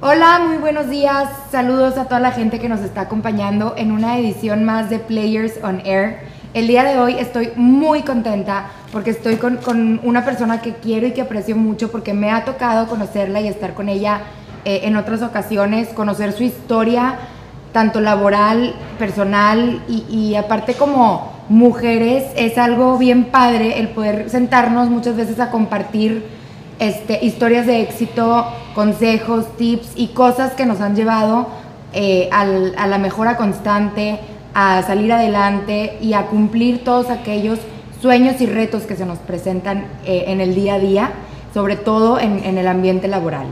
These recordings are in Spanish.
Hola, muy buenos días. Saludos a toda la gente que nos está acompañando en una edición más de Players on Air. El día de hoy estoy muy contenta porque estoy con, una persona que quiero y que aprecio mucho porque me ha tocado conocerla y estar con ella eh, en otras ocasiones, conocer su historia, tanto laboral, personal y, y aparte como mujeres, es algo bien padre el poder sentarnos muchas veces a compartir este, historias de éxito, consejos, tips y cosas que nos han llevado eh, a la mejora constante, a salir adelante y a cumplir todos aquellos sueños y retos que se nos presentan eh, en el día a día, sobre todo en, el ambiente laboral.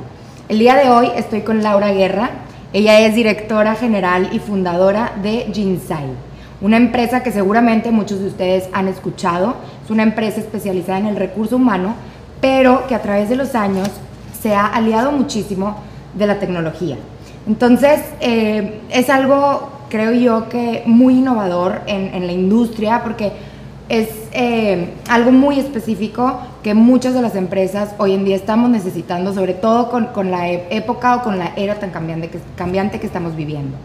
El día de hoy estoy con Laura Guerra, ella es directora general y fundadora de Jinsai, una empresa que seguramente muchos de ustedes han escuchado, es una empresa especializada en el recurso humano pero que a través de los años se ha aliado muchísimo de la tecnología. Entonces, eh, es algo, creo yo, que muy innovador en, la industria, porque es eh, algo muy específico que muchas de las empresas hoy en día estamos necesitando, sobre todo con, la e, época o con la era tan cambiante que, cambiante que estamos viviendo.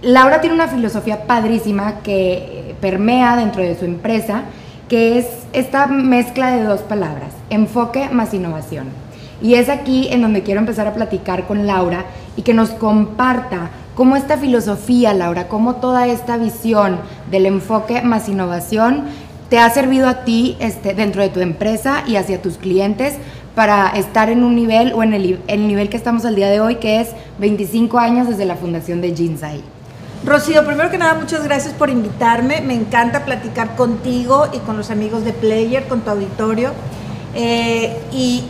Laura tiene una filosofía padrísima que permea dentro de su empresa que es esta mezcla de dos palabras, enfoque más innovación. Y es aquí en donde quiero empezar a platicar con Laura y que nos comparta cómo esta filosofía, Laura, cómo toda esta visión del enfoque más innovación te ha servido a ti este, dentro de tu empresa y hacia tus clientes para estar en un nivel o en el, el nivel que estamos al día de hoy, que es 25 años desde la fundación de Jinsai. Rocío, primero que nada, muchas gracias por invitarme. Me encanta platicar contigo y con los amigos de Player, con tu auditorio. Eh,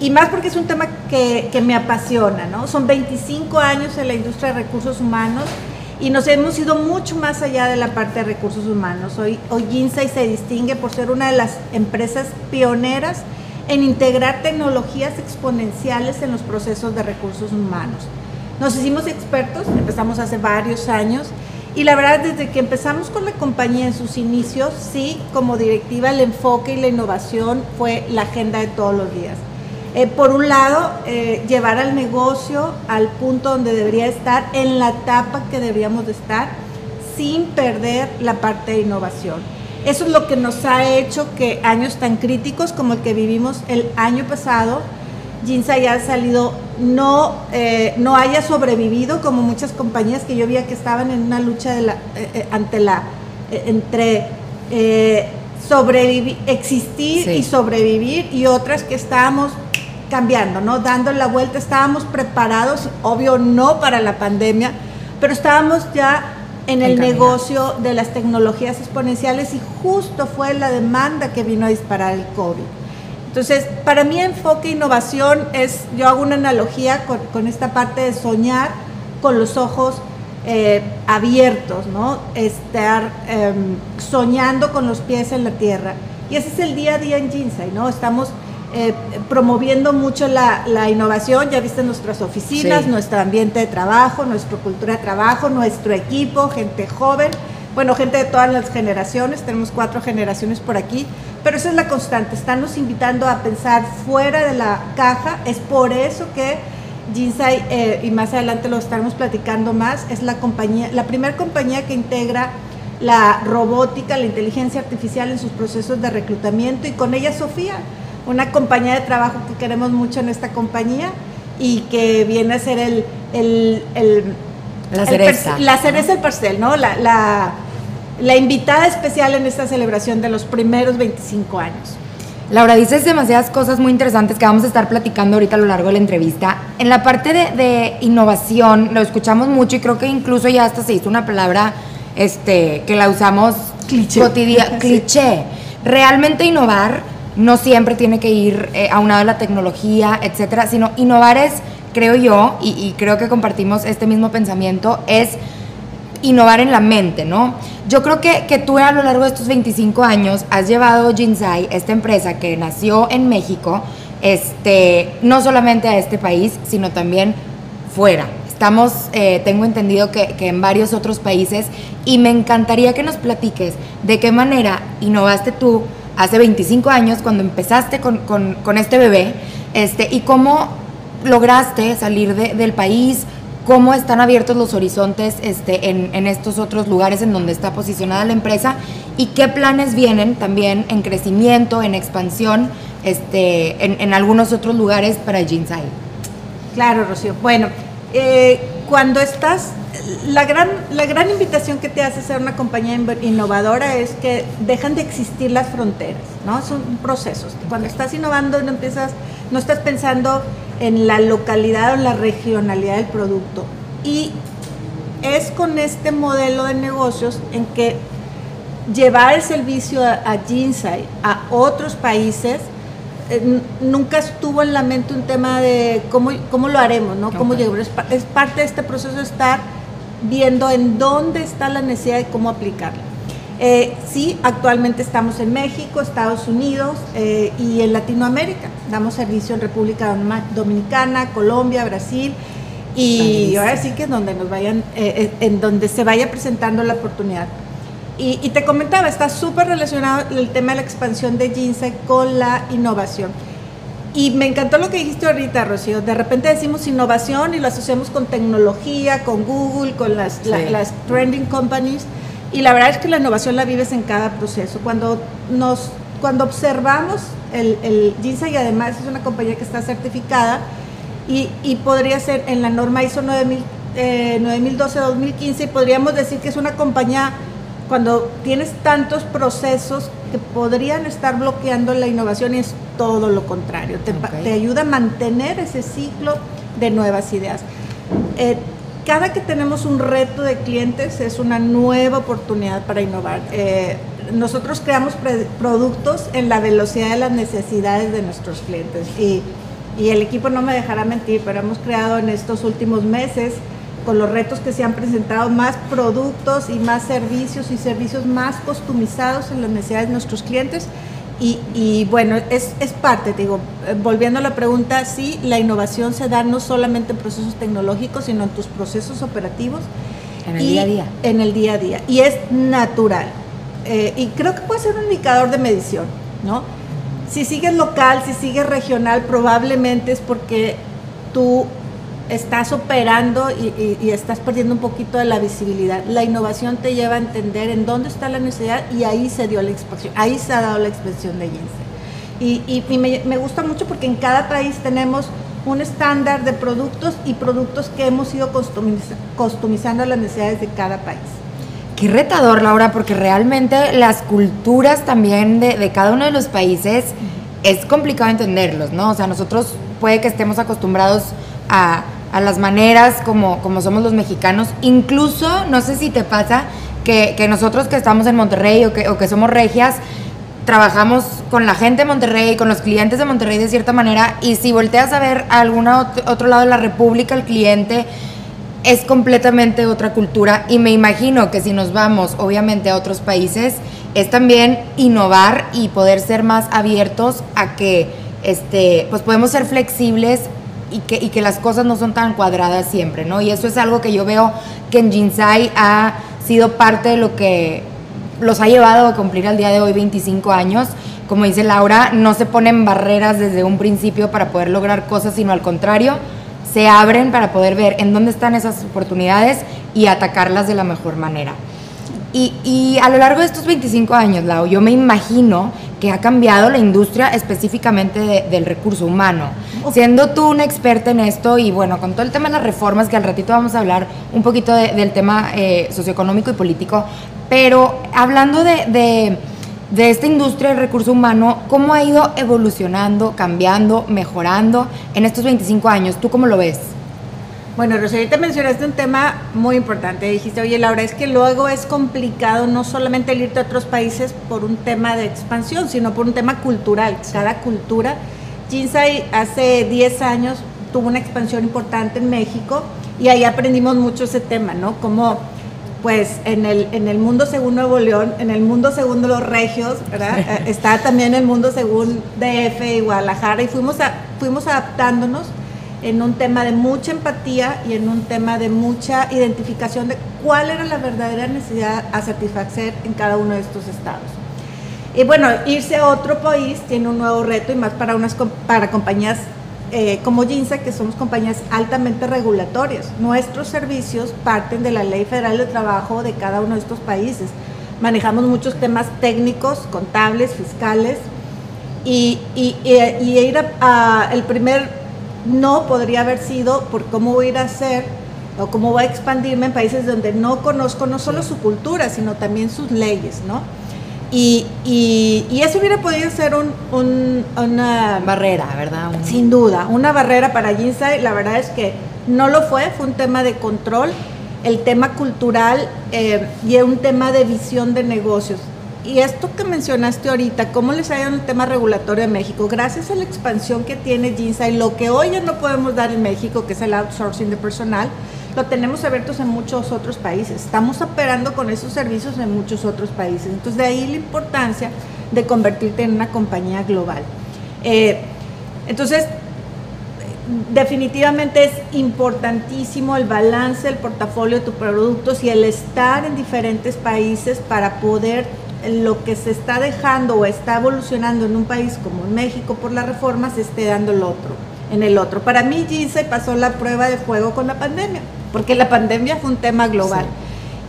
y, más porque es un tema que, me apasiona, ¿no? Son 25 años en la industria de recursos humanos y nos hemos ido mucho más allá de la parte de recursos humanos. Hoy, hoy Inside se distingue por ser una de las empresas pioneras en integrar tecnologías exponenciales en los procesos de recursos humanos. Nos hicimos expertos, empezamos hace varios años y la verdad, desde que empezamos con la compañía en sus inicios, sí, como directiva, el enfoque y la innovación fue la agenda de todos los días. Eh, por un lado, eh, llevar al negocio al punto donde debería estar, en la etapa que deberíamos de estar, sin perder la parte de innovación. Eso es lo que nos ha hecho que años tan críticos como el que vivimos el año pasado, Jinsa ya ha salido, no, eh, no haya sobrevivido como muchas compañías que yo veía que estaban en una lucha de la, eh, eh, ante la, entre sobrevivir, existir y sobrevivir y otras que estábamos cambiando, ¿no? Dando la vuelta, estábamos preparados, obvio no para la pandemia, pero estábamos ya en el negocio de las tecnologías exponenciales y justo fue la demanda que vino a disparar el COVID. Entonces, para mí enfoque innovación es, yo hago una analogía con, esta parte de soñar con los ojos eh, abiertos, ¿no? Estar em, soñando con los pies en la tierra. Y ese es el día a día en Jinsai, ¿no? Estamos eh, promoviendo mucho la, innovación, ya viste nuestras oficinas, nuestro ambiente de trabajo, nuestra cultura de trabajo, nuestro equipo, gente joven, bueno, gente de todas las generaciones, tenemos cuatro generaciones por aquí, pero esa es la constante, estamos invitando a pensar fuera de la caja, es por eso que Jinsai, eh, y más adelante lo estaremos platicando más, es la compañía, la primera compañía que integra la robótica, la inteligencia artificial en sus procesos de reclutamiento y con ella Sofía, una compañía de trabajo que queremos mucho en esta compañía y que viene a ser el, la cereza. la cereza del pastel, ¿no? la la invitada especial en esta celebración de los primeros 25 años. Laura, dices demasiadas cosas muy interesantes que vamos a estar platicando ahorita a lo largo de la entrevista. En la parte de, innovación lo escuchamos mucho y creo que incluso ya hasta se hizo una palabra este, que la usamos cliché. cotidiana, cliché. Realmente innovar no siempre tiene que ir eh, a un lado de la tecnología, etcétera, sino innovar es, creo yo, y, y creo que compartimos este mismo pensamiento, es innovar en la mente, ¿no? Yo creo que, que tú a lo largo de estos 25 años has llevado Jinsai, esta empresa que nació en México, este, no solamente a este país, sino también fuera. Estamos, eh, tengo entendido que, que, en varios otros países y me encantaría que nos platiques de qué manera innovaste tú hace 25 años cuando empezaste con, con, con este bebé este, y cómo lograste salir del país? ¿Cómo están abiertos los horizontes este, en, estos otros lugares en donde está posicionada la empresa? ¿Y qué planes vienen también en crecimiento, en expansión, este, en, algunos otros lugares para Jinsai? Claro, Rocío. Bueno, eh, cuando estás la gran, la gran invitación que te hace ser una compañía innovadora es que dejan de existir las fronteras, ¿no? Son procesos. Cuando estás innovando no empiezas, no estás pensando en la localidad o la regionalidad del producto. Y es con este modelo de negocios en que llevar el servicio a, a Ginsai a otros países eh, nunca estuvo en la mente un tema de cómo, cómo lo haremos, ¿no? Cómo es, es, parte de este proceso estar viendo en dónde está la necesidad y cómo aplicarla. Eh, sí, actualmente estamos en México, Estados Unidos eh, y en Latinoamérica. Damos servicio en República Dominicana, Colombia, Brasil y ahora sí que es donde nos vayan, eh, en donde se vaya presentando la oportunidad. Y, y te comentaba, está súper relacionado el tema de la expansión de Ginseng con la innovación. Y me encantó lo que dijiste ahorita, Rocío. De repente decimos innovación y lo asociamos con tecnología, con Google, con las, las trending companies. Y la verdad es que la innovación la vives en cada proceso. Cuando, nos, cuando observamos el, el y además es una compañía que está certificada y, y podría ser en la norma ISO 9000, eh, 9012-2015, podríamos decir que es una compañía cuando tienes tantos procesos que podrían estar bloqueando la innovación y es todo lo contrario, te, ayuda a mantener ese ciclo de nuevas ideas. Eh, cada que tenemos un reto de clientes es una nueva oportunidad para innovar. Eh, nosotros creamos productos en la velocidad de las necesidades de nuestros clientes y, y el equipo no me dejará mentir, pero hemos creado en estos últimos meses con los retos que se han presentado, más productos y más servicios y servicios más customizados en las necesidades de nuestros clientes. Y, bueno, es, es, parte, digo, eh, volviendo a la pregunta, sí, la innovación se da no solamente en procesos tecnológicos, sino en tus procesos operativos. En el día a día. En el día a día. Y es natural. Eh, y creo que puede ser un indicador de medición, ¿no? Si sigues local, si sigues regional, probablemente es porque tú estás operando y, estás perdiendo un poquito de la visibilidad. La innovación te lleva a entender en dónde está la necesidad y ahí se dio la expansión, ahí se ha dado la expresión de Jensen. Y, me, gusta mucho porque en cada país tenemos un estándar de productos y productos que hemos ido customizando a las necesidades de cada país. Qué retador, Laura, porque realmente las culturas también de, de cada uno de los países es complicado entenderlos, ¿no? O sea, nosotros puede que estemos acostumbrados a a las maneras como, como somos los mexicanos. Incluso, no sé si te pasa, que, nosotros que estamos en Monterrey o que, o que somos regias, trabajamos con la gente de Monterrey, con los clientes de Monterrey de cierta manera, y si volteas a ver a algún otro lado de la República, el cliente es completamente otra cultura y me imagino que si nos vamos obviamente a otros países, es también innovar y poder ser más abiertos a que este, pues podemos ser flexibles y que, y que las cosas no son tan cuadradas siempre, ¿no? Y eso es algo que yo veo que en Jinsai ha sido parte de lo que los ha llevado a cumplir al día de hoy 25 años. Como dice Laura, no se ponen barreras desde un principio para poder lograr cosas, sino al contrario, se abren para poder ver en dónde están esas oportunidades y atacarlas de la mejor manera. Y, y a lo largo de estos 25 años, Lau, yo me imagino que ha cambiado la industria específicamente del recurso humano. Siendo tú una experta en esto y bueno, con todo el tema de las reformas, que al ratito vamos a hablar un poquito del tema eh, socioeconómico y político, pero hablando de, de esta industria del recurso humano, ¿cómo ha ido evolucionando, cambiando, mejorando en estos 25 años? ¿Tú cómo lo ves? Bueno, Rosalita, mencionaste un tema muy importante. Dijiste, oye, Laura, es que luego es complicado no solamente el irte a otros países por un tema de expansión, sino por un tema cultural. Cada cultura. Jinsai hace 10 años tuvo una expansión importante en México y ahí aprendimos mucho ese tema, ¿no? Como, pues, en el, en el mundo según Nuevo León, en el mundo según los regios, ¿verdad? Eh, está también el mundo según DF y Guadalajara y fuimos, a, fuimos adaptándonos en un tema de mucha empatía y en un tema de mucha identificación de cuál era la verdadera necesidad a satisfacer en cada uno de estos estados. Y bueno, irse a otro país tiene un nuevo reto y más para, unas, para compañías eh, como GINSA, que somos compañías altamente regulatorias. Nuestros servicios parten de la Ley Federal de Trabajo de cada uno de estos países. Manejamos muchos temas técnicos, contables, fiscales, y, y, ir a, el primer no podría haber sido por cómo voy a ir a hacer o cómo voy a expandirme en países donde no conozco no solo su cultura, sino también sus leyes, ¿no? Y, y, eso hubiera podido ser un, una barrera, ¿verdad? Sin duda, una barrera para Ginsai. La verdad es que no lo fue, fue un tema de control, el tema cultural eh, y un tema de visión de negocios. Y esto que mencionaste ahorita, ¿cómo les ha ido en el tema regulatorio de México? Gracias a la expansión que tiene Ginsai, lo que hoy ya no podemos dar en México, que es el outsourcing de personal, lo tenemos abiertos en muchos otros países. Estamos operando con esos servicios en muchos otros países. Entonces, de ahí la importancia de convertirte en una compañía global. Eh, entonces, definitivamente es importantísimo el balance del portafolio de tus productos y el estar en diferentes países para poder lo que se está dejando o está evolucionando en un país como en México por la reforma se esté dando el otro, en el otro. Para mí, Gise pasó la prueba de fuego con la pandemia porque la pandemia fue un tema global.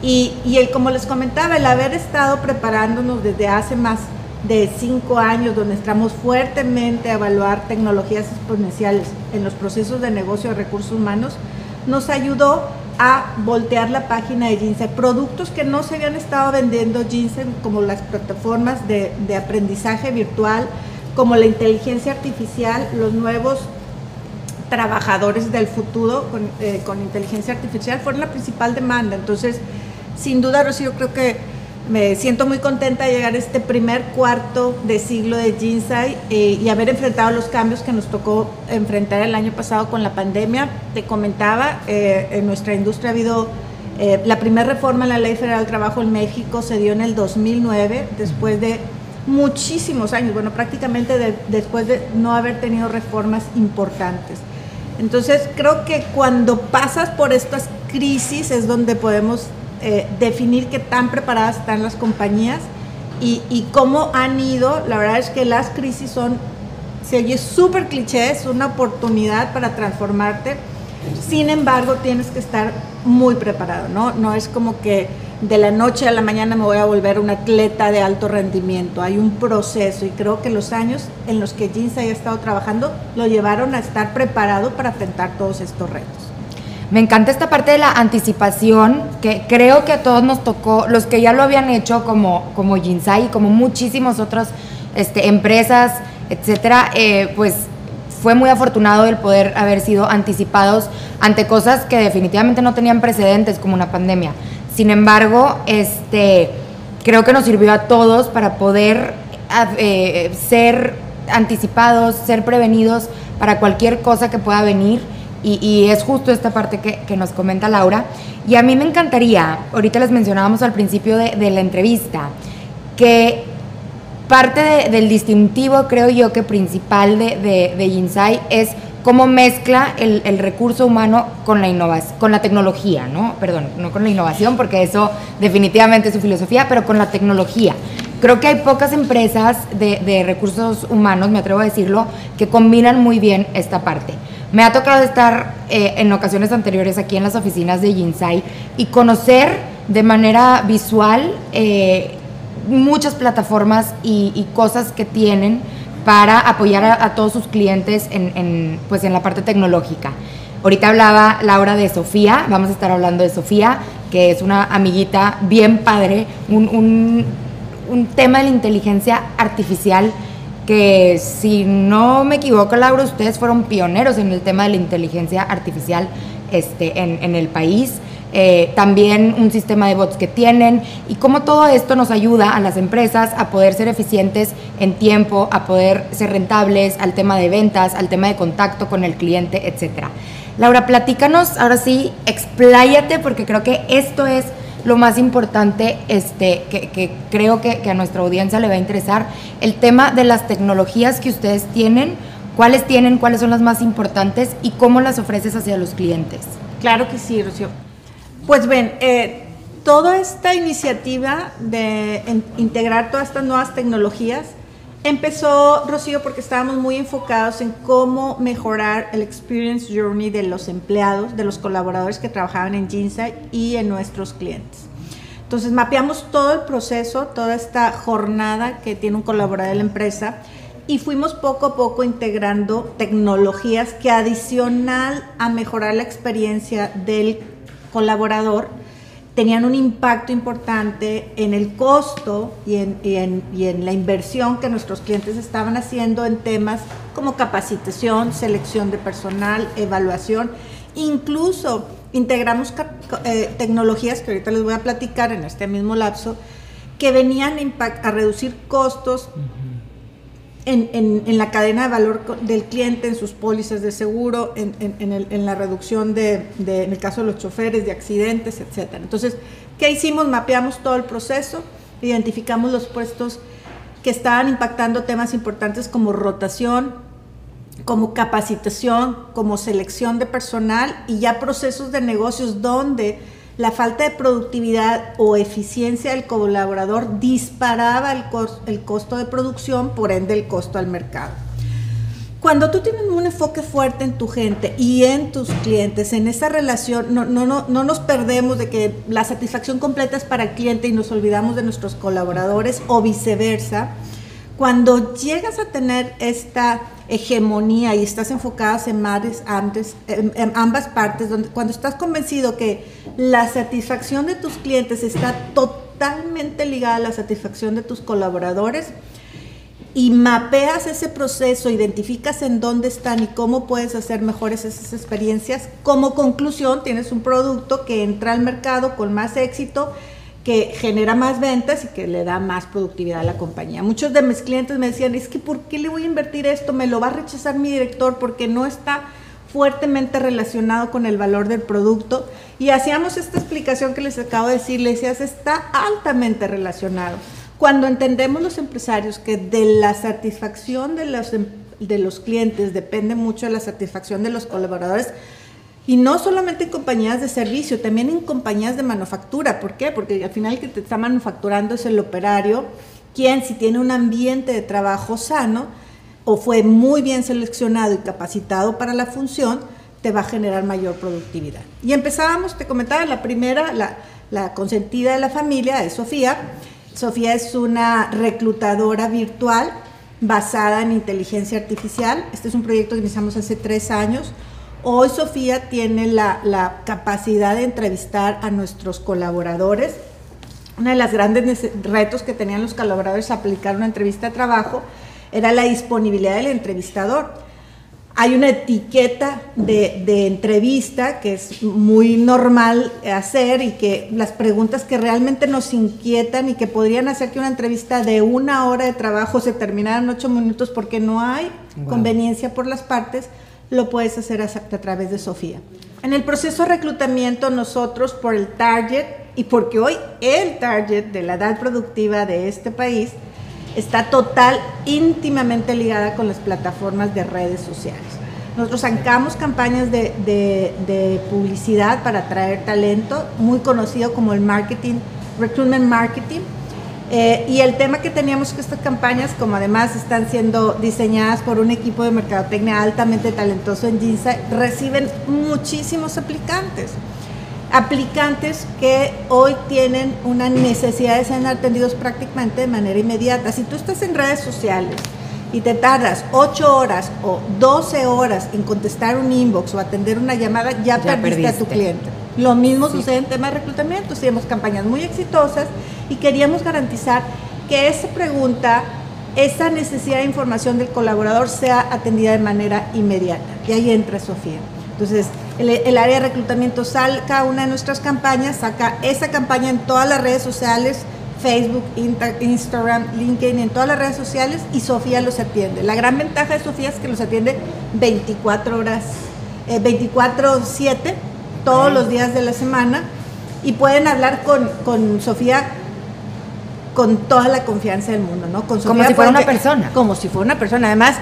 Y, y el, como les comentaba, el haber estado preparándonos desde hace más de cinco años, donde estamos fuertemente a evaluar tecnologías exponenciales en los procesos de negocio de recursos humanos, nos ayudó a voltear la página de Ginseng. Productos que no se habían estado vendiendo Ginseng, como las plataformas de, aprendizaje virtual, como la inteligencia artificial, los nuevos trabajadores del futuro eh, con, inteligencia artificial fueron la principal demanda. Entonces, sin duda, Rocío, creo que me siento muy contenta de llegar a este primer cuarto de siglo de Ginsai eh, y haber enfrentado los cambios que nos tocó enfrentar el año pasado con la pandemia. Te comentaba, eh, en nuestra industria ha habido la primera reforma en la Ley Federal del Trabajo en México se dio en el 2009, después de muchísimos años, bueno, prácticamente después de no haber tenido reformas importantes. Entonces creo que cuando pasas por estas crisis es donde podemos eh, definir qué tan preparadas están las compañías y, cómo han ido. La verdad es que las crisis son, se oye súper cliché, es una oportunidad para transformarte. Sin embargo, tienes que estar muy preparado, ¿no? No es como que de la noche a la mañana me voy a volver un atleta de alto rendimiento. Hay un proceso y creo que los años en los que Jeans haya estado trabajando lo llevaron a estar preparado para enfrentar todos estos retos. Me encanta esta parte de la anticipación, que creo que a todos nos tocó, los que ya lo habían hecho como, como Jinsai, como muchísimas otras este, empresas, etcétera, eh, pues fue muy afortunado el poder haber sido anticipados ante cosas que definitivamente no tenían precedentes, como una pandemia. Sin embargo, este, creo que nos sirvió a todos para poder eh, ser anticipados, ser prevenidos para cualquier cosa que pueda venir. Y, es justo esta parte que, nos comenta Laura. Y a mí me encantaría, ahorita les mencionábamos al principio de, la entrevista, que parte del distintivo, creo yo, que principal de, de, de es cómo mezcla el, recurso humano con la innovación, con la tecnología, ¿no? Perdón, no con la innovación, porque eso definitivamente es su filosofía, pero con la tecnología. Creo que hay pocas empresas de, recursos humanos, me atrevo a decirlo, que combinan muy bien esta parte. Me ha tocado estar eh, en ocasiones anteriores aquí en las oficinas de Jinsai y conocer de manera visual eh, muchas plataformas y cosas que tienen para apoyar a, todos sus clientes en, pues en la parte tecnológica. Ahorita hablaba Laura de Sofía, vamos a estar hablando de Sofía, que es una amiguita bien padre, un, tema de la inteligencia artificial que si no me equivoco, Laura, ustedes fueron pioneros en el tema de la inteligencia artificial este, en, en el país. Eh, también un sistema de bots que tienen y cómo todo esto nos ayuda a las empresas a poder ser eficientes en tiempo, a poder ser rentables, al tema de ventas, al tema de contacto con el cliente, etcétera. Laura, platícanos, ahora sí, expláyate porque creo que esto es lo más importante este, que, creo que, a nuestra audiencia le va a interesar, el tema de las tecnologías que ustedes tienen, cuáles tienen, cuáles son las más importantes y cómo las ofreces hacia los clientes. Claro que sí, Rocío. Pues ven, eh, toda esta iniciativa de integrar todas estas nuevas tecnologías Empezó, Rocío, porque estábamos muy enfocados en cómo mejorar el experience journey de los empleados, de los colaboradores que trabajaban en Ginza y en nuestros clientes. Entonces mapeamos todo el proceso, toda esta jornada que tiene un colaborador de la empresa y fuimos poco a poco integrando tecnologías que adicional a mejorar la experiencia del colaborador, tenían un impacto importante en el costo y en, y, en, y en, la inversión que nuestros clientes estaban haciendo en temas como capacitación, selección de personal, evaluación. Incluso integramos eh, tecnologías que ahorita les voy a platicar en este mismo lapso, que venían a reducir costos. En, en, en, la cadena de valor del cliente, en sus pólizas de seguro, en, el, en la reducción de, de, en el caso de los choferes, de accidentes, etcétera. Entonces, ¿qué hicimos? Mapeamos todo el proceso, identificamos los puestos que estaban impactando temas importantes como rotación, como capacitación, como selección de personal y ya procesos de negocios donde la falta de productividad o eficiencia del colaborador disparaba el, costo, el costo de producción, por ende el costo al mercado. Cuando tú tienes un enfoque fuerte en tu gente y en tus clientes, en esa relación, no, no, no, no nos perdemos de que la satisfacción completa es para el cliente y nos olvidamos de nuestros colaboradores o viceversa. Cuando llegas a tener esta hegemonía y estás enfocadas en, mares, antes, en, en ambas partes, donde, cuando estás convencido que la satisfacción de tus clientes está totalmente ligada a la satisfacción de tus colaboradores y mapeas ese proceso, identificas en dónde están y cómo puedes hacer mejores esas experiencias, como conclusión tienes un producto que entra al mercado con más éxito, que genera más ventas y que le da más productividad a la compañía. Muchos de mis clientes me decían, es que ¿por qué le voy a invertir esto? Me lo va a rechazar mi director porque no está fuertemente relacionado con el valor del producto. Y hacíamos esta explicación que les acabo de decir, le decías, está altamente relacionado. Cuando entendemos los empresarios que de la satisfacción de los, de los clientes depende mucho de la satisfacción de los colaboradores, y no solamente en compañías de servicio, también en compañías de manufactura. ¿Por qué? Porque al final el que te está manufacturando es el operario, quien si tiene un ambiente de trabajo sano o fue muy bien seleccionado y capacitado para la función, te va a generar mayor productividad. Y empezábamos, te comentaba, la primera, la, la consentida de la familia es Sofía. Sofía es una reclutadora virtual basada en inteligencia artificial. Este es un proyecto que iniciamos hace tres años Hoy Sofía tiene la, la, capacidad de entrevistar a nuestros colaboradores. Uno de los grandes retos que tenían los colaboradores a aplicar una entrevista de trabajo era la disponibilidad del entrevistador. Hay una etiqueta de, de, entrevista que es muy normal hacer y que las preguntas que realmente nos inquietan y que podrían hacer que una entrevista de una hora de trabajo se terminara en ocho minutos porque no hay wow. conveniencia por las partes, lo puedes hacer a, a, través de Sofía. En el proceso de reclutamiento nosotros por el target y porque hoy el target de la edad productiva de este país está total, íntimamente ligada con las plataformas de redes sociales. Nosotros sacamos campañas de, de, de publicidad para atraer talento, muy conocido como el marketing, recruitment marketing, eh, y el tema que teníamos que estas campañas, como además están siendo diseñadas por un equipo de mercadotecnia altamente talentoso en Ginza, reciben muchísimos aplicantes. Aplicantes que hoy tienen una necesidad de ser atendidos prácticamente de manera inmediata. Si tú estás en redes sociales y te tardas 8 horas o 12 horas en contestar un inbox o atender una llamada, ya, ya perdiste, perdiste, a tu cliente. Lo mismo sí. sucede en temas de reclutamiento. Tenemos campañas muy exitosas y queríamos garantizar que esa pregunta, esa necesidad de información del colaborador sea atendida de manera inmediata. Y ahí entra Sofía. Entonces, el, el, área de reclutamiento saca una de nuestras campañas, saca esa campaña en todas las redes sociales, Facebook, Instagram, LinkedIn, en todas las redes sociales y Sofía los atiende. La gran ventaja de Sofía es que los atiende 24 horas, eh, 24-7, todos los días de la semana y pueden hablar con, con Sofía con toda la confianza del mundo, ¿no? Con como si fuera una persona. Como si fuera una persona. Además,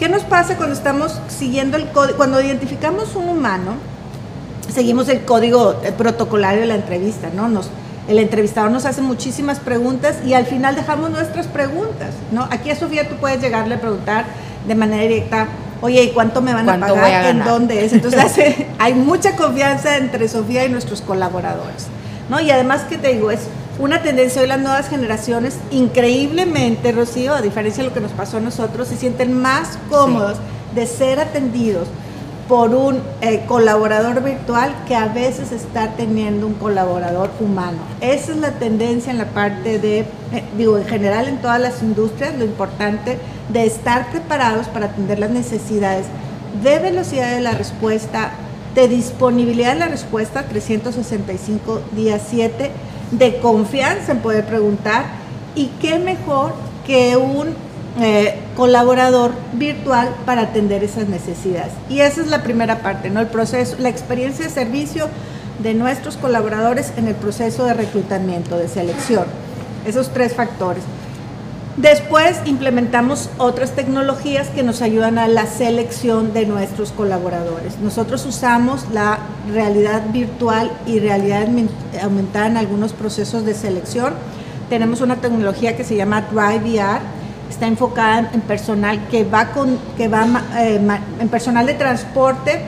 ¿qué nos pasa cuando estamos siguiendo el código? Cuando identificamos un humano, seguimos el código protocolario de la entrevista, ¿no? Nos el entrevistador nos hace muchísimas preguntas y al final dejamos nuestras preguntas, ¿no? Aquí a Sofía tú puedes llegarle a preguntar de manera directa, oye, ¿y cuánto me van a pagar? ¿En dónde es? Entonces hay mucha confianza entre Sofía y nuestros colaboradores, ¿no? Y además que te digo, es una tendencia hoy las nuevas generaciones, increíblemente, Rocío, a diferencia de lo que nos pasó a nosotros, se sienten más cómodos de ser atendidos por un eh, colaborador virtual que a veces está teniendo un colaborador humano. Esa es la tendencia en la parte de, eh, digo, en general en todas las industrias, lo importante de estar preparados para atender las necesidades de velocidad de la respuesta, de disponibilidad de la respuesta, 365 días 7, de confianza en poder preguntar y qué mejor que un eh, colaborador virtual para atender esas necesidades. Y esa es la primera parte, ¿no? El proceso, la experiencia de servicio de nuestros colaboradores en el proceso de reclutamiento, de selección. Esos tres factores. Después implementamos otras tecnologías que nos ayudan a la selección de nuestros colaboradores. Nosotros usamos la realidad virtual y realidad aumentada en algunos procesos de selección. Tenemos una tecnología que se llama Drive VR, está enfocada en personal que va con que va eh, en personal de transporte,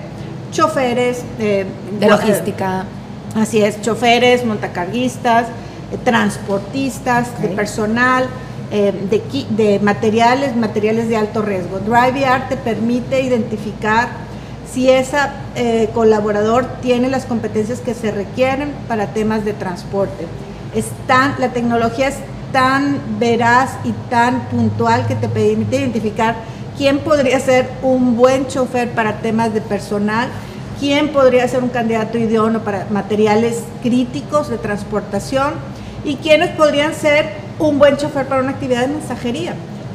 choferes de logística. así es, choferes, montacarguistas, eh, transportistas, de personal, eh, de, de, materiales, materiales de alto riesgo. DriveVR te permite identificar si ese colaborador tiene las competencias que se requieren para temas de transporte. Están, la tecnología es tan veraz y tan puntual que te permite identificar quién podría ser un buen chofer para temas de personal, quién podría ser un candidato idóneo para materiales críticos de transportación y quiénes podrían ser un buen chofer para una actividad de mensajería.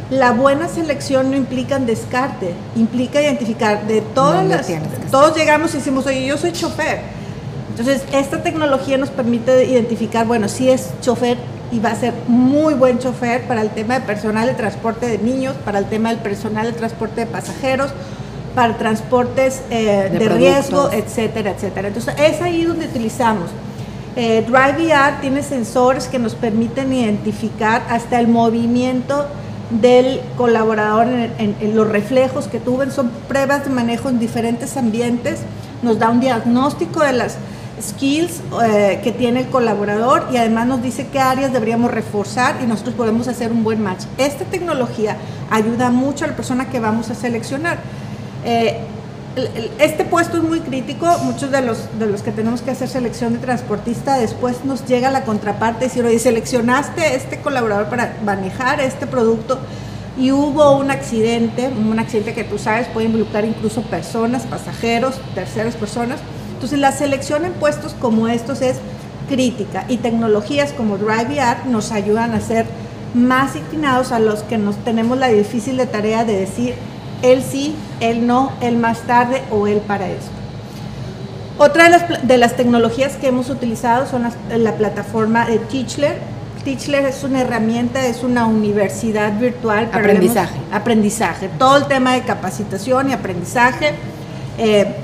La buena selección no implica descarte, implica identificar de todas las... Todos llegamos y decimos, oye, yo soy chofer. Entonces, esta tecnología nos permite identificar, bueno, si es chofer y va a ser muy buen chofer para el tema de personal de transporte de niños, para el tema del personal de transporte de pasajeros, para transportes eh, de, riesgo, etcétera, etcétera. Entonces es ahí donde utilizamos. Eh, Drive VR tiene sensores que nos permiten identificar hasta el movimiento del colaborador en, los reflejos que tuven, son pruebas de manejo en diferentes ambientes, nos da un diagnóstico de las skills eh, que tiene el colaborador y además nos dice qué áreas deberíamos reforzar y nosotros podemos hacer un buen match. Esta tecnología ayuda mucho a la persona que vamos a seleccionar. Eh, este puesto es muy crítico, muchos de los, de los que tenemos que hacer selección de transportista, después nos llega la contraparte y decir, oye, seleccionaste este colaborador para manejar este producto y hubo un accidente, un accidente que tú sabes puede involucrar incluso personas, pasajeros, terceras personas, entonces la selección en puestos como estos es crítica y tecnologías como Drive nos ayudan a ser más inclinados a los que nos tenemos la difícil de tarea de decir él sí, él no, él más tarde o él para eso. Otra de las, de las tecnologías que hemos utilizado son la plataforma de Teachler. Teachler es una herramienta, es una universidad virtual para aprendizaje. aprendizaje. Todo el tema de capacitación y aprendizaje. Eh,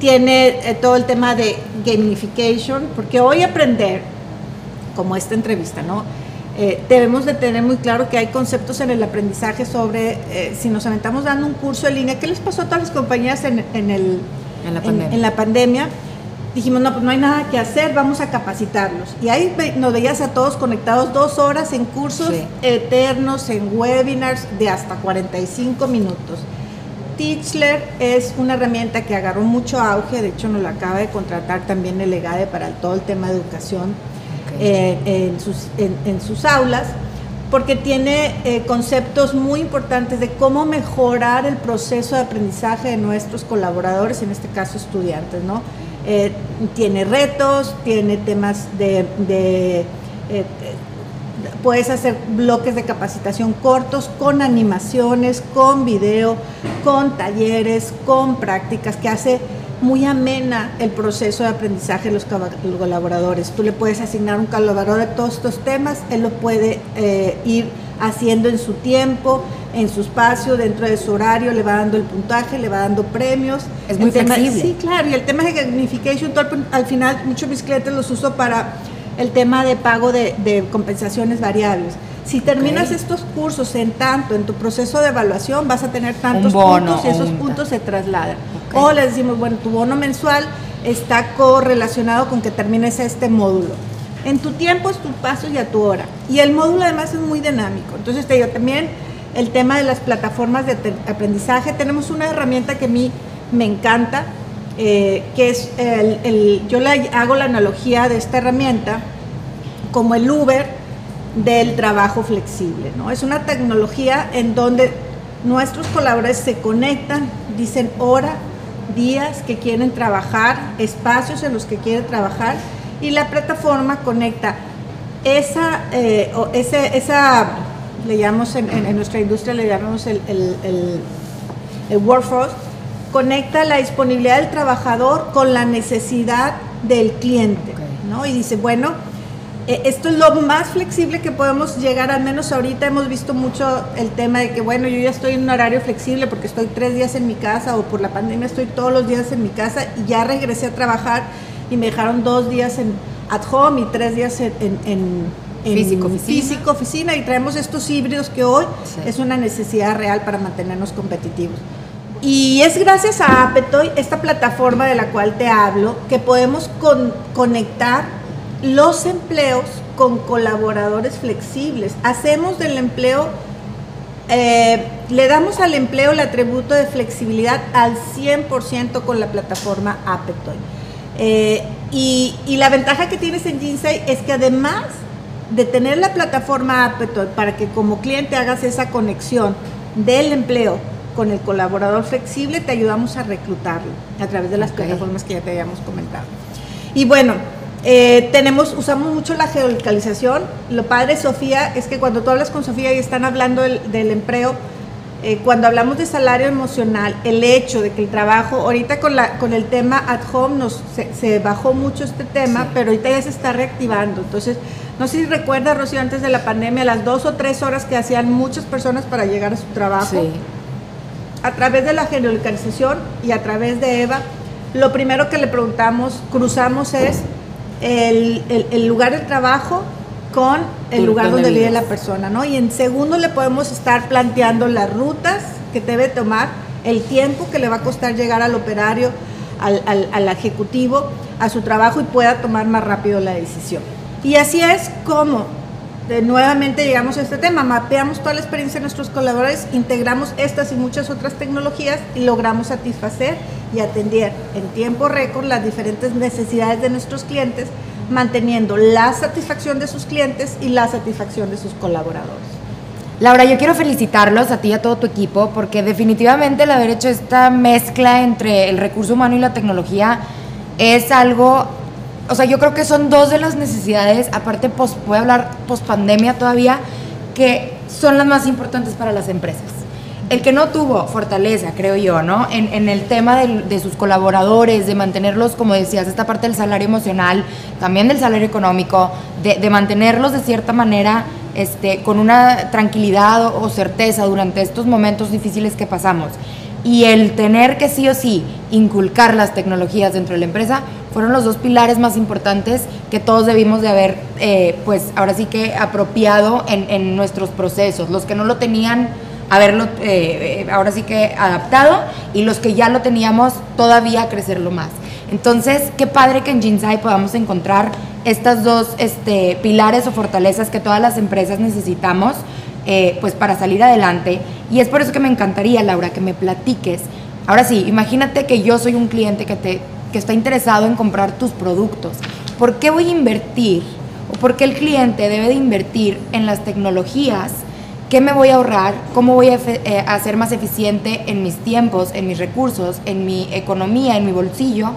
tiene eh, todo el tema de gamification, porque hoy aprender, como esta entrevista, ¿no? Eh, debemos de tener muy claro que hay conceptos en el aprendizaje sobre eh, si nos aventamos dando un curso en línea, ¿qué les pasó a todas las compañías en, el, en, la pandemia? Dijimos, no, pues no hay nada que hacer, vamos a capacitarlos. Y ahí nos veías a todos conectados dos horas en cursos eternos, en webinars de hasta 45 minutos. Teachler es una herramienta que agarró mucho auge, de hecho nos la acaba de contratar también el EGADE para todo el tema de educación eh, en, sus, en, sus, aulas, porque tiene eh, conceptos muy importantes de cómo mejorar el proceso de aprendizaje de nuestros colaboradores, en este caso estudiantes, ¿no? Eh, tiene retos, tiene temas de, de puedes hacer bloques de capacitación cortos con animaciones, con video, con talleres, con prácticas que hace muy amena el proceso de aprendizaje de los colaboradores. Tú le puedes asignar un colaborador de todos estos temas, él lo puede eh, ir haciendo en su tiempo, en su espacio, dentro de su horario, le va dando el puntaje, le va dando premios. Es muy flexible. sí, claro, y el tema de gamification, al final muchos mis clientes los uso para el tema de pago de, compensaciones variables. Si terminas estos cursos en tanto, en tu proceso de evaluación, vas a tener tantos puntos y esos puntos se trasladan. O le decimos, bueno, tu bono mensual está correlacionado con que termines este módulo. En tu tiempo es tu paso y a tu hora. Y el módulo además es muy dinámico. Entonces te digo también el tema de las plataformas de aprendizaje. Tenemos una herramienta que a mí me encanta, eh, que es el, yo le hago la analogía de esta herramienta como el Uber del trabajo flexible. ¿no? Es una tecnología en donde nuestros colaboradores se conectan, dicen hora, días que quieren trabajar, espacios en los que quieren trabajar y la plataforma conecta esa, eh, esa le llamamos en, nuestra industria, le llamamos el, el, workforce, conecta la disponibilidad del trabajador con la necesidad del cliente, ¿no? Y dice, bueno, esto es lo más flexible que podemos llegar, al menos ahorita hemos visto mucho el tema de que, bueno, yo ya estoy en un horario flexible porque estoy tres días en mi casa o por la pandemia estoy todos los días en mi casa y ya regresé a trabajar y me dejaron dos días en at home y tres días en físico, oficina. físico, oficina y traemos estos híbridos que hoy es una necesidad real para mantenernos competitivos. Y es gracias a Apetoy, esta plataforma de la cual te hablo, que podemos conectar los empleos con colaboradores flexibles. Hacemos del empleo, eh, le damos al empleo el atributo de flexibilidad al 100% con la plataforma Apetoy. Eh, y, y, la ventaja que tienes en Jinsei es que además de tener la plataforma Apetol para que como cliente hagas esa conexión del empleo con el colaborador flexible, te ayudamos a reclutarlo a través de las plataformas que ya te habíamos comentado. Y bueno, eh, tenemos, usamos mucho la geolocalización. Lo padre, Sofía, es que cuando tú hablas con Sofía y están hablando del, empleo, eh, cuando hablamos de salario emocional, el hecho de que el trabajo, ahorita con, la, con el tema at home nos, se, bajó mucho este tema, pero ahorita ya se está reactivando. Entonces, no sé si recuerda, Rocío, antes de la pandemia, las dos o tres horas que hacían muchas personas para llegar a su trabajo. A través de la geolocalización y a través de Eva, lo primero que le preguntamos, cruzamos es el, lugar de trabajo con el lugar donde vive la persona, ¿no? Y en segundo le podemos estar planteando las rutas que debe tomar, el tiempo que le va a costar llegar al operario, al, al ejecutivo, a su trabajo y pueda tomar más rápido la decisión. Y así es como de, nuevamente llegamos a este tema, mapeamos toda la experiencia de nuestros colaboradores, integramos estas y muchas otras tecnologías y logramos satisfacer y atender en tiempo récord las diferentes necesidades de nuestros clientes, manteniendo la satisfacción de sus clientes y la satisfacción de sus colaboradores. Laura, yo quiero felicitarlos a ti y a todo tu equipo porque definitivamente el haber hecho esta mezcla entre el recurso humano y la tecnología es algo o sea, yo creo que son dos de las necesidades, aparte, post, hablar post pandemia todavía, que son las más importantes para las empresas. El que no tuvo fortaleza, creo yo, ¿no? En, el tema de, sus colaboradores, de mantenerlos, como decías, esta parte del salario emocional, también del salario económico, de, mantenerlos de cierta manera este, con una tranquilidad o certeza durante estos momentos difíciles que pasamos. Y el tener que sí o sí inculcar las tecnologías dentro de la empresa, fueron los dos pilares más importantes que todos debimos de haber, eh, pues ahora sí que apropiado en, nuestros procesos. Los que no lo tenían, haberlo eh, eh, ahora sí que adaptado y los que ya lo teníamos, todavía crecerlo más. Entonces, qué padre que en Jinsai podamos encontrar estas dos este, pilares o fortalezas que todas las empresas necesitamos pues para salir adelante. Y es por eso que me encantaría, Laura, que me platiques. Ahora sí, imagínate que yo soy un cliente que te que está interesado en comprar tus productos. ¿Por qué voy a invertir o por qué el cliente debe de invertir en las tecnologías? ¿Qué me voy a ahorrar? ¿Cómo voy a, eh, ser más eficiente en mis tiempos, en mis recursos, en mi economía, en mi bolsillo?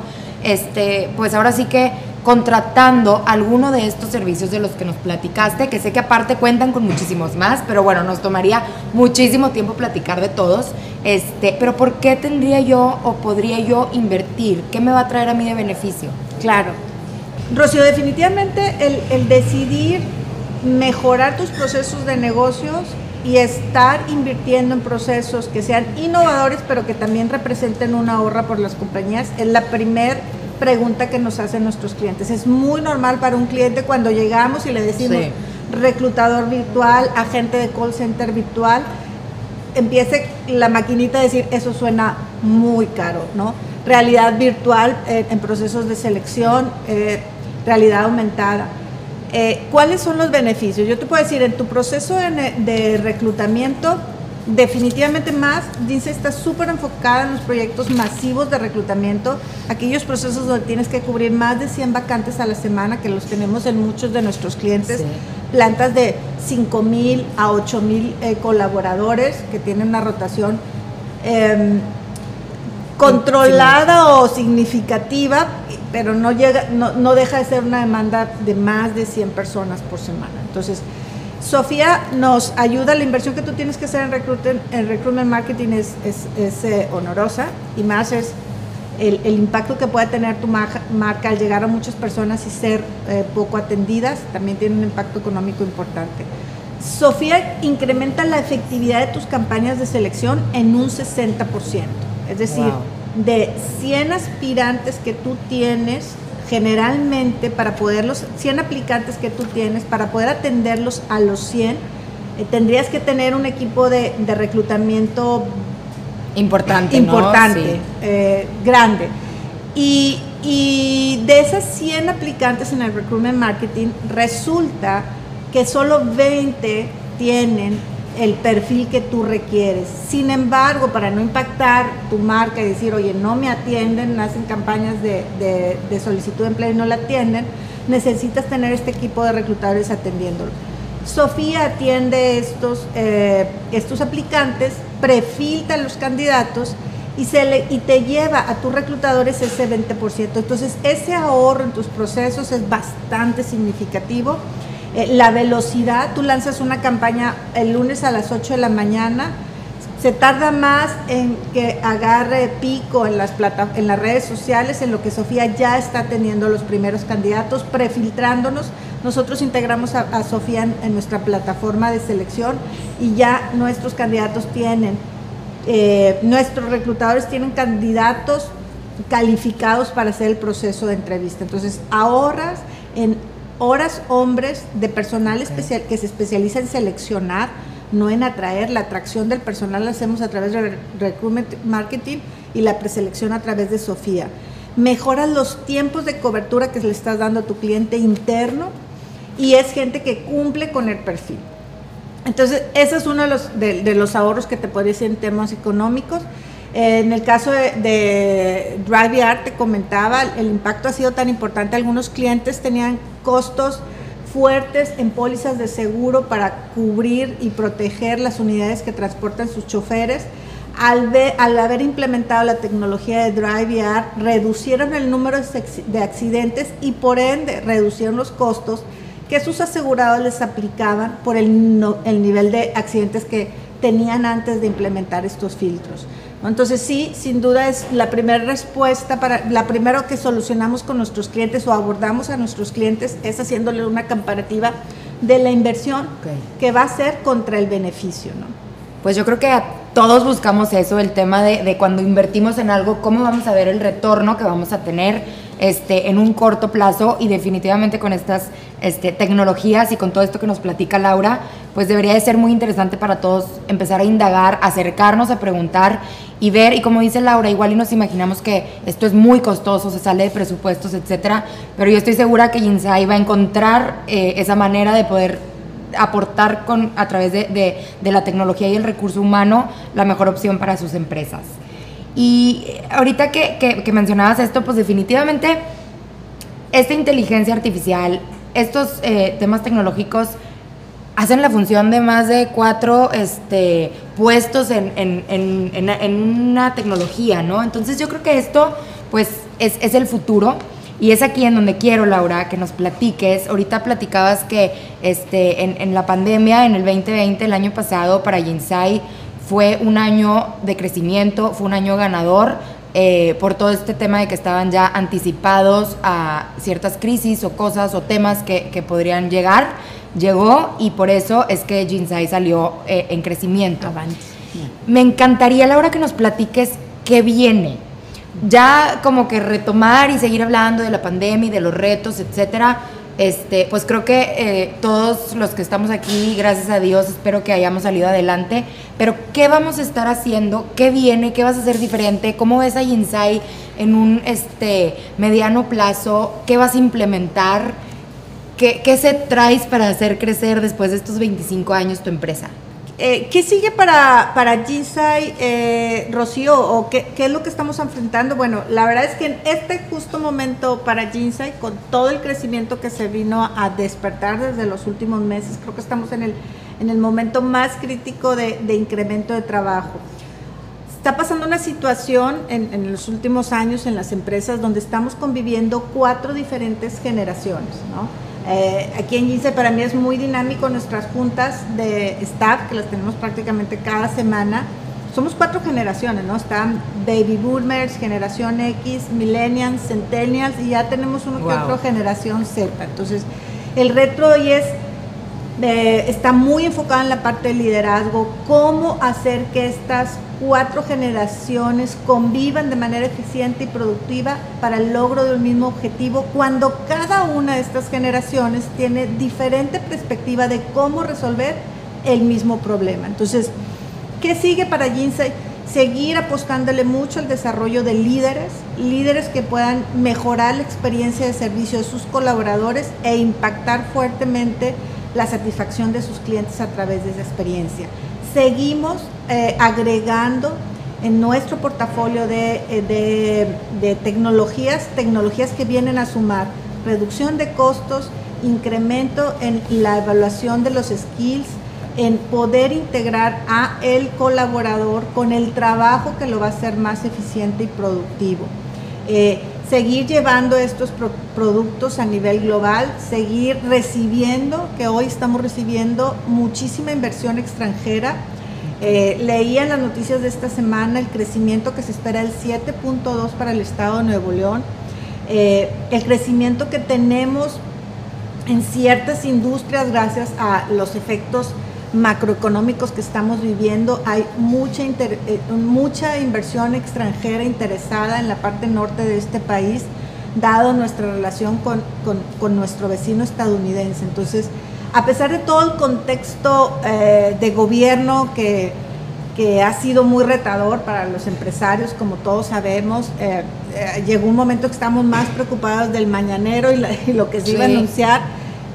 Este, pues ahora sí que contratando alguno de estos servicios de los que nos platicaste, que sé que aparte cuentan con muchísimos más, pero bueno, nos tomaría muchísimo tiempo platicar de todos. Este, pero ¿por qué tendría yo o podría yo invertir? ¿Qué me va a traer a mí de beneficio? Claro. Rocío, definitivamente el, el decidir mejorar tus procesos de negocios y estar invirtiendo en procesos que sean innovadores, pero que también representen una ahorra por las compañías, es la primer pregunta que nos hacen nuestros clientes. Es muy normal para un cliente cuando llegamos y le decimos reclutador virtual, agente de call center virtual, empiece la maquinita a decir, eso suena muy caro, ¿no? Realidad virtual eh, en procesos de selección, eh, realidad aumentada. Eh, ¿Cuáles son los beneficios? Yo te puedo decir, en tu proceso de, reclutamiento, definitivamente más, dice, está súper enfocada en los proyectos masivos de reclutamiento, aquellos procesos donde tienes que cubrir más de 100 vacantes a la semana, que los tenemos en muchos de nuestros clientes, plantas de 5 mil a 8 mil eh, colaboradores que tienen una rotación em, controlada o significativa pero no, llega, no, deja de ser una demanda de más de 100 personas por semana. Entonces, Sofía nos ayuda, la inversión que tú tienes que hacer en recruitment, en recruitment marketing es, es, eh, honorosa y más es el, impacto que puede tener tu marca, al llegar a muchas personas y ser eh, poco atendidas, también tiene un impacto económico importante. Sofía incrementa la efectividad de tus campañas de selección en un 60%. Es decir, de 100 aspirantes que tú tienes, generalmente para poderlos, 100 aplicantes que tú tienes, para poder atenderlos a los 100, eh, tendrías que tener un equipo de, reclutamiento importante, importante eh, grande. Y, y de esas 100 aplicantes en el recruitment marketing, resulta que solo 20 tienen el perfil que tú requieres. Sin embargo, para no impactar tu marca y decir, oye, no me atienden, hacen campañas de, solicitud de empleo y no la atienden, necesitas tener este equipo de reclutadores atendiéndolo. Sofía atiende estos, eh, estos aplicantes, prefiltra los candidatos y, se le, y te lleva a tus reclutadores ese 20%. Entonces, ese ahorro en tus procesos es bastante significativo eh, la velocidad, tú lanzas una campaña el lunes a las 8 de la mañana, se tarda más en que agarre pico en las, plata, en las redes sociales, en lo que Sofía ya está teniendo los primeros candidatos, prefiltrándonos. Nosotros integramos a, Sofía en, nuestra plataforma de selección y ya nuestros candidatos tienen, eh, nuestros reclutadores tienen candidatos calificados para hacer el proceso de entrevista. Entonces ahorras en horas hombres de personal especial que se especializa en seleccionar, no en atraer. La atracción del personal la hacemos a través de recruitment marketing y la preselección a través de Sofía. Mejoras los tiempos de cobertura que le estás dando a tu cliente interno y es gente que cumple con el perfil. Entonces, ese es uno de los, de, los ahorros que te puede decir en temas económicos. En el caso de, de DriveR, te comentaba, el impacto ha sido tan importante. Algunos clientes tenían costos fuertes en pólizas de seguro para cubrir y proteger las unidades que transportan sus choferes. Al, haber implementado la tecnología de DriveR, reducieron el número de accidentes y por ende reducieron los costos que sus asegurados les aplicaban por el, el nivel de accidentes que tenían antes de implementar estos filtros. Entonces sí, sin duda es la primera respuesta para la primera que solucionamos con nuestros clientes o abordamos a nuestros clientes es haciéndole una comparativa de la inversión que va a ser contra el beneficio, ¿no? Pues yo creo que todos buscamos eso, el tema de, de cuando invertimos en algo, cómo vamos a ver el retorno que vamos a tener este, en un corto plazo y definitivamente con estas este, tecnologías y con todo esto que nos platica Laura, pues debería de ser muy interesante para todos empezar a indagar, acercarnos, a preguntar y ver, y como dice Laura, igual y nos imaginamos que esto es muy costoso, se sale de presupuestos, etcétera, pero yo estoy segura que Insai va a encontrar eh, esa manera de poder aportar con, a través de la tecnología y el recurso humano la mejor opción para sus empresas. Y ahorita que, que, mencionabas esto, pues definitivamente esta inteligencia artificial, estos eh, temas tecnológicos hacen la función de más de cuatro este, puestos en, en, en, en, una tecnología, ¿no? Entonces yo creo que esto, pues, es, es, el futuro. Y es aquí en donde quiero, Laura, que nos platiques. Ahorita platicabas que este, en, la pandemia, en el 2020, el año pasado, para Jinsai, fue un año de crecimiento, fue un año ganador eh, por todo este tema de que estaban ya anticipados a ciertas crisis o cosas o temas que, podrían llegar. Llegó y por eso es que Jinsai salió eh, en crecimiento. Me encantaría, Laura, que nos platiques qué viene. ya como que retomar y seguir hablando de la pandemia y de los retos, etcétera, este, pues creo que eh, todos los que estamos aquí, gracias a Dios, espero que hayamos salido adelante. Pero, ¿qué vamos a estar haciendo? ¿Qué viene? ¿Qué vas a hacer diferente? ¿Cómo ves a Inside en un este, mediano plazo? ¿Qué vas a implementar? ¿Qué, ¿Qué se traes para hacer crecer después de estos 25 años tu empresa? Eh, ¿Qué sigue para, para eh, Rocío? ¿O qué, es lo que estamos enfrentando? Bueno, la verdad es que en este justo momento para Ginsai, con todo el crecimiento que se vino a despertar desde los últimos meses, creo que estamos en el, en el momento más crítico de, de incremento de trabajo. Está pasando una situación en, los últimos años en las empresas donde estamos conviviendo cuatro diferentes generaciones, ¿no? Eh, aquí en GINSE para mí es muy dinámico nuestras juntas de staff, que las tenemos prácticamente cada semana. Somos cuatro generaciones, ¿no? Están baby boomers, generación X, millennials, centennials y ya tenemos uno wow. que otro generación Z. Entonces, el reto hoy es eh, está muy enfocado en la parte de liderazgo, cómo hacer que estas cuatro generaciones convivan de manera eficiente y productiva para el logro de un mismo objetivo, cuando cada una de estas generaciones tiene diferente perspectiva de cómo resolver el mismo problema. Entonces, ¿qué sigue para Jinsei? Seguir apostándole mucho al desarrollo de líderes, líderes que puedan mejorar la experiencia de servicio de sus colaboradores e impactar fuertemente la satisfacción de sus clientes a través de esa experiencia. Seguimos eh, agregando en nuestro portafolio de, eh, de, tecnologías, tecnologías que vienen a sumar reducción de costos, incremento en la evaluación de los skills, en poder integrar a el colaborador con el trabajo que lo va a hacer más eficiente y productivo. Eh, seguir llevando estos pro productos a nivel global, seguir recibiendo, que hoy estamos recibiendo muchísima inversión extranjera. Eh, leía en las noticias de esta semana el crecimiento que se espera el 7.2 para el estado de Nuevo León, eh, el crecimiento que tenemos en ciertas industrias gracias a los efectos macroeconómicos que estamos viviendo, hay mucha, inter, eh, mucha inversión extranjera interesada en la parte norte de este país, dado nuestra relación con, con, con nuestro vecino estadounidense. Entonces, a pesar de todo el contexto eh, de gobierno que, que, ha sido muy retador para los empresarios, como todos sabemos, eh, llegó un momento que estamos más preocupados del mañanero y, la, y lo que se sí. iba a anunciar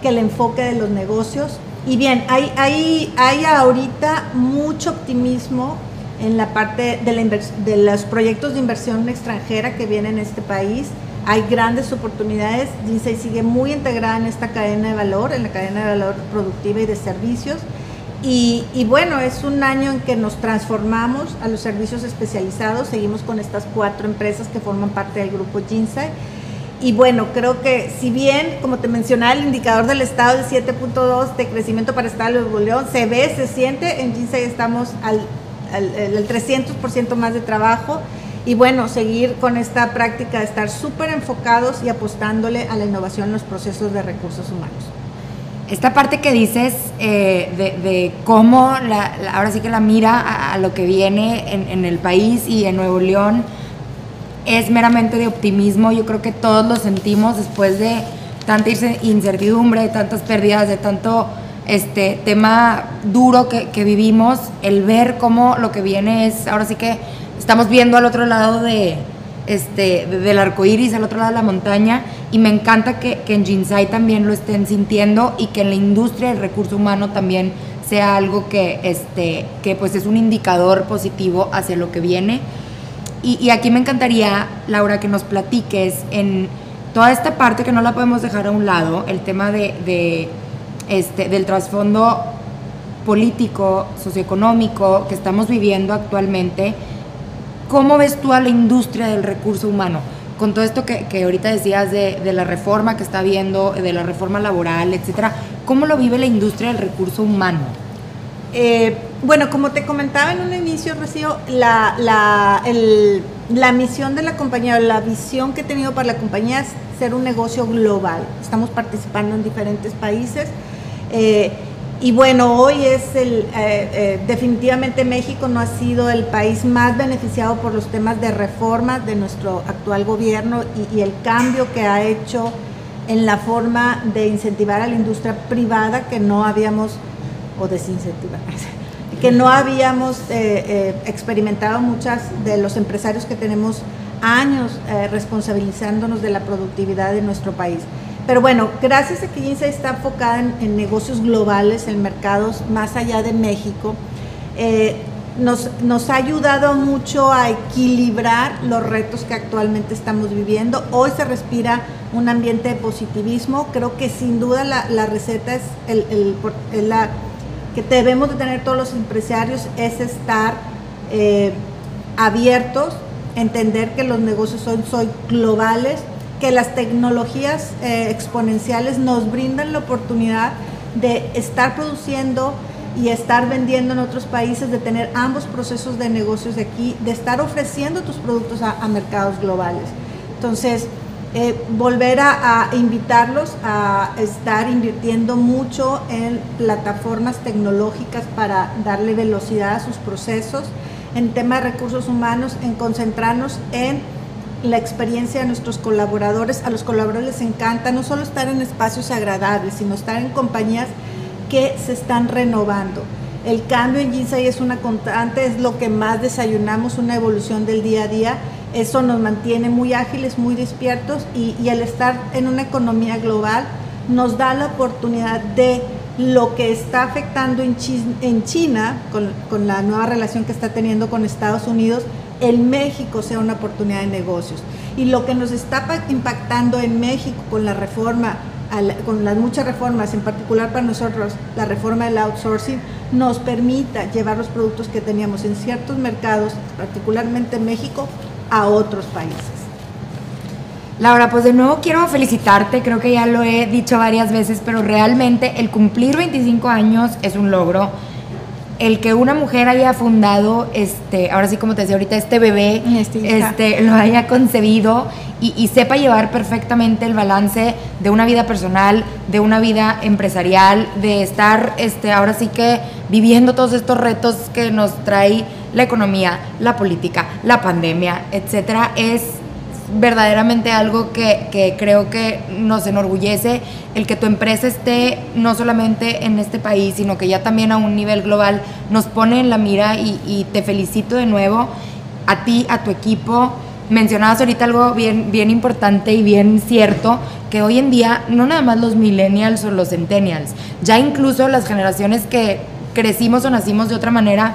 que el enfoque de los negocios. Y bien, hay, hay, hay ahorita mucho optimismo en la parte de, la de, los proyectos de inversión extranjera que vienen a este país. Hay grandes oportunidades. Dice sigue muy integrada en esta cadena de valor, en la cadena de valor productiva y de servicios. Y, y, bueno, es un año en que nos transformamos a los servicios especializados. Seguimos con estas cuatro empresas que forman parte del grupo Jinsai y bueno, creo que si bien, como te mencionaba, el indicador del estado es 7.2 de crecimiento para el estado de Nuevo León, se ve, se siente, en Ginsai estamos al, al, al 300% más de trabajo y bueno, seguir con esta práctica de estar súper enfocados y apostándole a la innovación en los procesos de recursos humanos. Esta parte que dices eh, de, de, cómo la, la, ahora sí que la mira a, a lo que viene en, en el país y en Nuevo León, es meramente de optimismo. Yo creo que todos lo sentimos después de tanta incertidumbre, de tantas pérdidas, de tanto este tema duro que, vivimos, el ver cómo lo que viene es, ahora sí que estamos viendo al otro lado de, este, del arco iris, al otro lado de la montaña, y me encanta que, que en Jinsai también lo estén sintiendo y que en la industria del recurso humano también sea algo que, este, que pues es un indicador positivo hacia lo que viene. Y, aquí me encantaría, Laura, que nos platiques en toda esta parte que no la podemos dejar a un lado, el tema de, de este, del trasfondo político, socioeconómico que estamos viviendo actualmente. ¿Cómo ves tú a la industria del recurso humano? Con todo esto que, que ahorita decías de, de, la reforma que está viendo, de la reforma laboral, etcétera, ¿cómo lo vive la industria del recurso humano? Eh, bueno, como te comentaba en un inicio, Rocío, la, la, la misión de la compañía, la visión que he tenido para la compañía es ser un negocio global. Estamos participando en diferentes países. Eh, y bueno, hoy es el, eh, eh, definitivamente México no ha sido el país más beneficiado por los temas de reforma de nuestro actual gobierno y, el cambio que ha hecho en la forma de incentivar a la industria privada que no habíamos, o desincentivar, que no habíamos eh, experimentado muchas de los empresarios que tenemos años responsabilizándonos de la productividad de nuestro país. Pero bueno, gracias a que Ginza está enfocada en, negocios globales, en mercados más allá de México, eh, nos, ha ayudado mucho a equilibrar los retos que actualmente estamos viviendo. Hoy se respira un ambiente de positivismo. Creo que sin duda la, receta es la que debemos de tener todos los empresarios es estar eh, abiertos, entender que los negocios son, globales que las tecnologías eh, exponenciales nos brindan la oportunidad de estar produciendo y estar vendiendo en otros países, de tener ambos procesos de negocios de aquí, de estar ofreciendo tus productos a, mercados globales. Entonces, eh, volver a, invitarlos a estar invirtiendo mucho en plataformas tecnológicas para darle velocidad a sus procesos, en tema de recursos humanos, en concentrarnos en la experiencia de nuestros colaboradores. A los colaboradores les encanta no solo estar en espacios agradables, sino estar en compañías que se están renovando. El cambio en Ginsai es una constante, es lo que más desayunamos, una evolución del día a día. Eso nos mantiene muy ágiles, muy despiertos y, y al estar en una economía global nos da la oportunidad de lo que está afectando en, China, con, con la nueva relación que está teniendo con Estados Unidos, en México sea una oportunidad de negocios. Y lo que nos está impactando en México con la reforma, con las muchas reformas, en particular para nosotros, la reforma del outsourcing, nos permita llevar los productos que teníamos en ciertos mercados, particularmente en México, a otros países. Laura, pues de nuevo quiero felicitarte, creo que ya lo he dicho varias veces, pero realmente el cumplir 25 años es un logro el que una mujer haya fundado, este, ahora sí como te decía ahorita, este bebé, este, lo haya concebido y, sepa llevar perfectamente el balance de una vida personal, de una vida empresarial, de estar, este, ahora sí que viviendo todos estos retos que nos trae la economía, la política, la pandemia, etcétera, es verdaderamente algo que, creo que nos enorgullece, el que tu empresa esté no solamente en este país, sino que ya también a un nivel global nos pone en la mira y, te felicito de nuevo a ti, a tu equipo. Mencionabas ahorita algo bien, bien importante y bien cierto, que hoy en día no nada más los millennials o los centennials, ya incluso las generaciones que crecimos o nacimos de otra manera,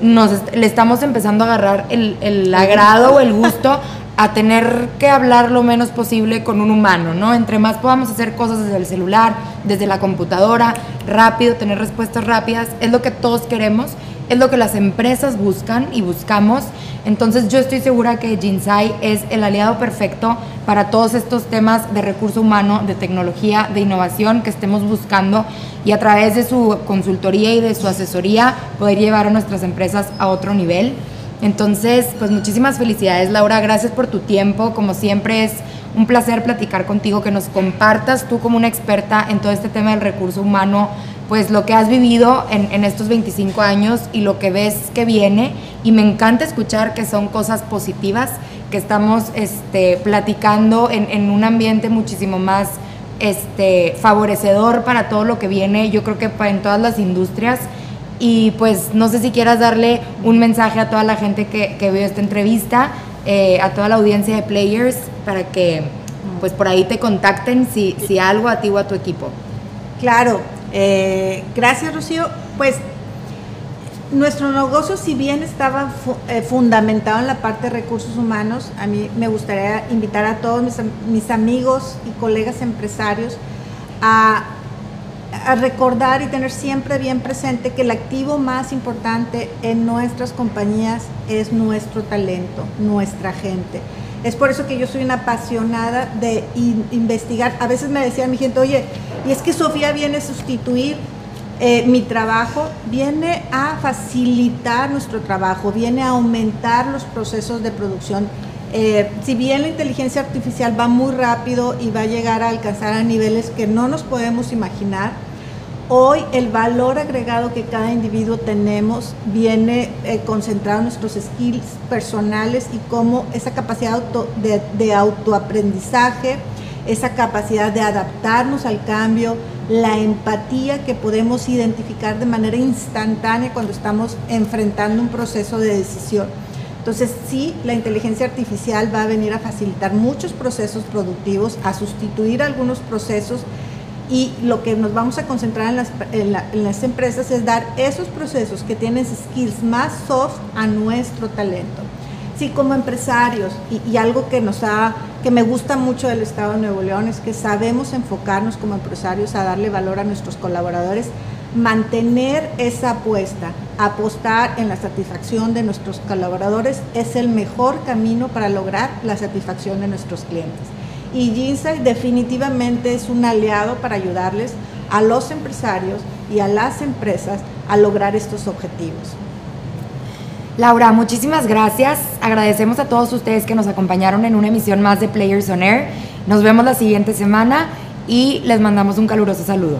nos le estamos empezando a agarrar el, el agrado o el gusto a tener que hablar lo menos posible con un humano, ¿no? Entre más podamos hacer cosas desde el celular, desde la computadora, rápido, tener respuestas rápidas, es lo que todos queremos, es lo que las empresas buscan y buscamos. Entonces yo estoy segura que Jinsai es el aliado perfecto para todos estos temas de recurso humano, de tecnología, de innovación que estemos buscando y a través de su consultoría y de su asesoría poder llevar a nuestras empresas a otro nivel. Entonces, pues muchísimas felicidades Laura, gracias por tu tiempo, como siempre es un placer platicar contigo, que nos compartas tú como una experta en todo este tema del recurso humano, pues lo que has vivido en, estos 25 años y lo que ves que viene. Y me encanta escuchar que son cosas positivas, que estamos este, platicando en, un ambiente muchísimo más este, favorecedor para todo lo que viene, yo creo que en todas las industrias y pues no sé si quieras darle un mensaje a toda la gente que, que vio esta entrevista, eh, a toda la audiencia de Players, para que pues por ahí te contacten si, si algo a ti o a tu equipo. Claro, eh, gracias Rocío. Pues nuestro negocio, si bien estaba eh, fundamentado en la parte de recursos humanos, a mí me gustaría invitar a todos mis, mis amigos y colegas empresarios a a recordar y tener siempre bien presente que el activo más importante en nuestras compañías es nuestro talento, nuestra gente. Es por eso que yo soy una apasionada de investigar. A veces me decía mi gente, oye, y es que Sofía viene a sustituir eh, mi trabajo, viene a facilitar nuestro trabajo, viene a aumentar los procesos de producción. Eh, si bien la inteligencia artificial va muy rápido y va a llegar a alcanzar a niveles que no nos podemos imaginar, Hoy el valor agregado que cada individuo tenemos viene eh, concentrado en nuestros skills personales y cómo esa capacidad de, de autoaprendizaje, esa capacidad de adaptarnos al cambio, la empatía que podemos identificar de manera instantánea cuando estamos enfrentando un proceso de decisión. Entonces sí, la inteligencia artificial va a venir a facilitar muchos procesos productivos, a sustituir algunos procesos y lo que nos vamos a concentrar en las, en las empresas es dar esos procesos que tienen skills más soft a nuestro talento sí como empresarios y, algo que nos ha que me gusta mucho del Estado de Nuevo León es que sabemos enfocarnos como empresarios a darle valor a nuestros colaboradores, mantener esa apuesta, apostar en la satisfacción de nuestros colaboradores es el mejor camino para lograr la satisfacción de nuestros clientes. Y Ginsai definitivamente es un aliado para ayudarles a los empresarios y a las empresas a lograr estos objetivos. Laura, muchísimas gracias. Agradecemos a todos ustedes que nos acompañaron en una emisión más de Players on Air. Nos vemos la siguiente semana y les mandamos un caluroso saludo.